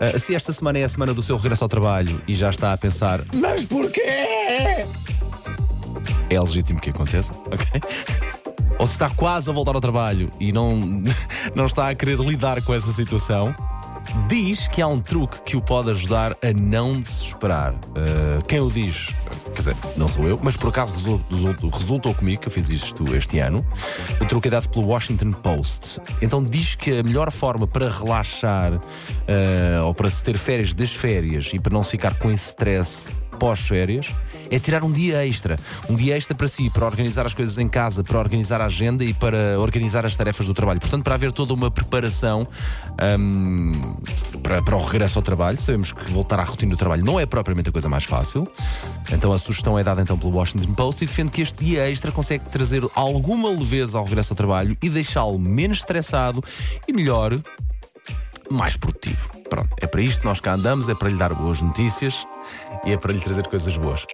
Uh, se esta semana é a semana do seu regresso ao trabalho e já está a pensar, mas porquê? É legítimo que aconteça, ok? Ou se está quase a voltar ao trabalho e não, não está a querer lidar com essa situação, diz que há um truque que o pode ajudar a não desesperar. Uh, quem o diz? Quer dizer, não sou eu, mas por acaso resultou, resultou comigo que eu fiz isto este ano. O truque é dado pelo Washington Post. Então diz que a melhor forma para relaxar uh, ou para se ter férias das férias e para não ficar com esse stress pós-férias é tirar um dia extra. Um dia extra para si, para organizar as coisas em casa, para organizar a agenda e para organizar as tarefas do trabalho. Portanto, para haver toda uma preparação um, para, para o regresso ao trabalho. Sabemos que voltar à rotina do trabalho não é propriamente a coisa mais fácil. Então a sugestão é dada então pelo Washington Post e defende que este dia extra consegue trazer alguma leveza ao regresso ao trabalho e deixá-lo menos estressado e melhor, mais produtivo. Pronto, é para isto que nós cá andamos, é para lhe dar boas notícias e é para lhe trazer coisas boas.